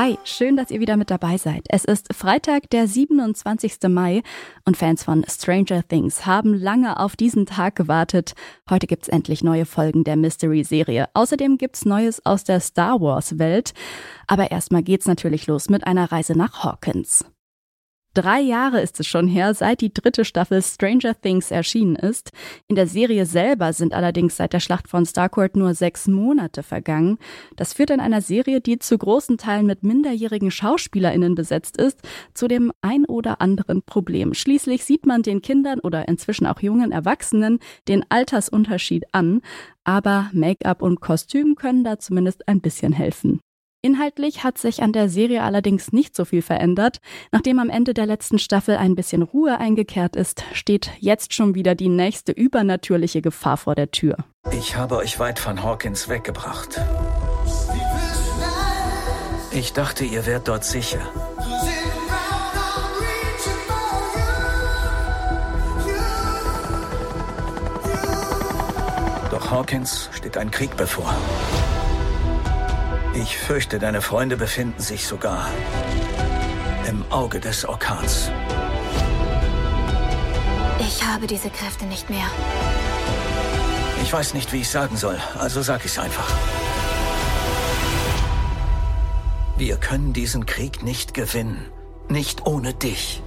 Hi, schön, dass ihr wieder mit dabei seid. Es ist Freitag, der 27. Mai und Fans von Stranger Things haben lange auf diesen Tag gewartet. Heute gibt's endlich neue Folgen der Mystery-Serie. Außerdem gibt's Neues aus der Star Wars-Welt. Aber erstmal geht's natürlich los mit einer Reise nach Hawkins. Drei Jahre ist es schon her, seit die dritte Staffel Stranger Things erschienen ist. In der Serie selber sind allerdings seit der Schlacht von Starcourt nur sechs Monate vergangen. Das führt in einer Serie, die zu großen Teilen mit minderjährigen SchauspielerInnen besetzt ist, zu dem ein oder anderen Problem. Schließlich sieht man den Kindern oder inzwischen auch jungen Erwachsenen den Altersunterschied an, aber Make-up und Kostüm können da zumindest ein bisschen helfen. Inhaltlich hat sich an der Serie allerdings nicht so viel verändert. Nachdem am Ende der letzten Staffel ein bisschen Ruhe eingekehrt ist, steht jetzt schon wieder die nächste übernatürliche Gefahr vor der Tür. Ich habe euch weit von Hawkins weggebracht. Ich dachte, ihr wärt dort sicher. Doch Hawkins steht ein Krieg bevor. Ich fürchte, deine Freunde befinden sich sogar im Auge des Orkans. Ich habe diese Kräfte nicht mehr. Ich weiß nicht, wie ich sagen soll, also sag ich's einfach. Wir können diesen Krieg nicht gewinnen. Nicht ohne dich.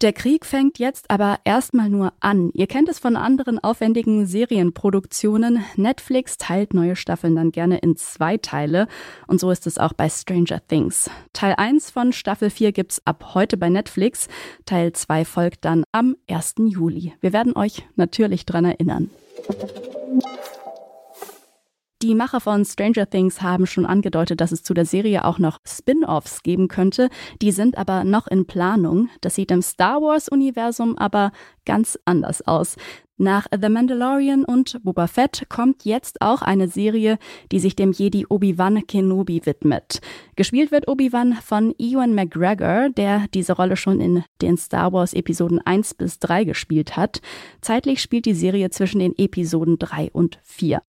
Der Krieg fängt jetzt aber erstmal nur an. Ihr kennt es von anderen aufwendigen Serienproduktionen. Netflix teilt neue Staffeln dann gerne in zwei Teile. Und so ist es auch bei Stranger Things. Teil 1 von Staffel 4 gibt's ab heute bei Netflix. Teil 2 folgt dann am 1. Juli. Wir werden euch natürlich dran erinnern. Die Macher von Stranger Things haben schon angedeutet, dass es zu der Serie auch noch Spin-offs geben könnte. Die sind aber noch in Planung. Das sieht im Star Wars-Universum aber ganz anders aus. Nach The Mandalorian und Boba Fett kommt jetzt auch eine Serie, die sich dem Jedi Obi-Wan Kenobi widmet. Gespielt wird Obi-Wan von Ewan McGregor, der diese Rolle schon in den Star Wars Episoden 1 bis 3 gespielt hat. Zeitlich spielt die Serie zwischen den Episoden 3 und 4.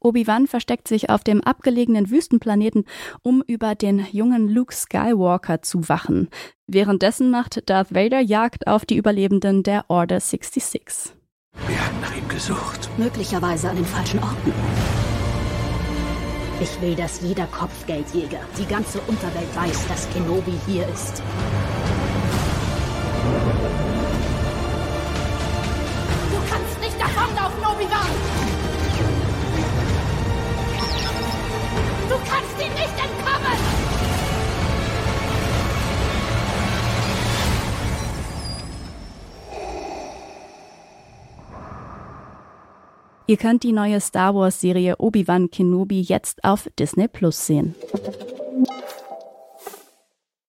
Obi-Wan versteckt sich auf dem abgelegenen Wüstenplaneten, um über den jungen Luke Skywalker zu wachen. Währenddessen macht Darth Vader Jagd auf die Überlebenden der Order 66. Wir haben nach ihm gesucht. Möglicherweise an den falschen Orten. Ich will, dass jeder Kopfgeldjäger, die ganze Unterwelt weiß, dass Kenobi hier ist. Ihr könnt die neue Star Wars Serie Obi-Wan Kenobi jetzt auf Disney Plus sehen.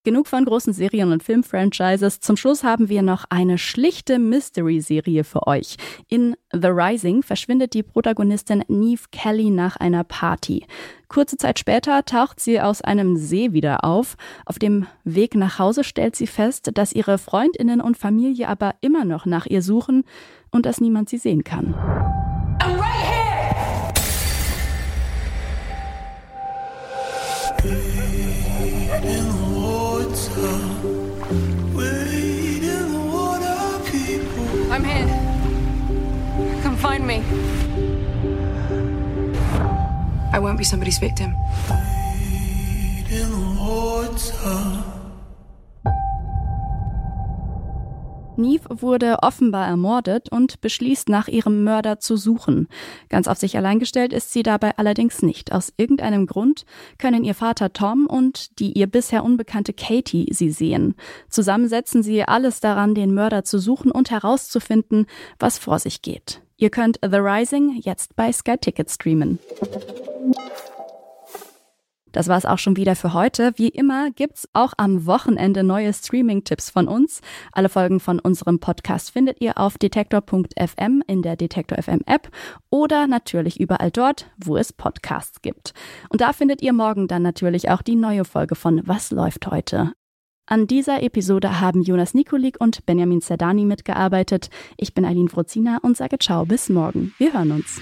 Genug von großen Serien und Filmfranchises. Zum Schluss haben wir noch eine schlichte Mystery-Serie für euch. In The Rising verschwindet die Protagonistin Neve Kelly nach einer Party. Kurze Zeit später taucht sie aus einem See wieder auf. Auf dem Weg nach Hause stellt sie fest, dass ihre Freundinnen und Familie aber immer noch nach ihr suchen und dass niemand sie sehen kann. I'm here. Come find me. I won't be somebody's victim. Neve wurde offenbar ermordet und beschließt, nach ihrem Mörder zu suchen. Ganz auf sich allein gestellt ist sie dabei allerdings nicht. Aus irgendeinem Grund können ihr Vater Tom und die ihr bisher unbekannte Katie sie sehen. Zusammen setzen sie alles daran, den Mörder zu suchen und herauszufinden, was vor sich geht. Ihr könnt The Rising jetzt bei Sky Ticket streamen. Das war es auch schon wieder für heute. Wie immer gibt's auch am Wochenende neue Streaming-Tipps von uns. Alle Folgen von unserem Podcast findet ihr auf detektor.fm in der Detektor FM App oder natürlich überall dort, wo es Podcasts gibt. Und da findet ihr morgen dann natürlich auch die neue Folge von Was läuft heute? An dieser Episode haben Jonas Nikolik und Benjamin Zerdani mitgearbeitet. Ich bin Eileen Frozina und sage ciao bis morgen. Wir hören uns.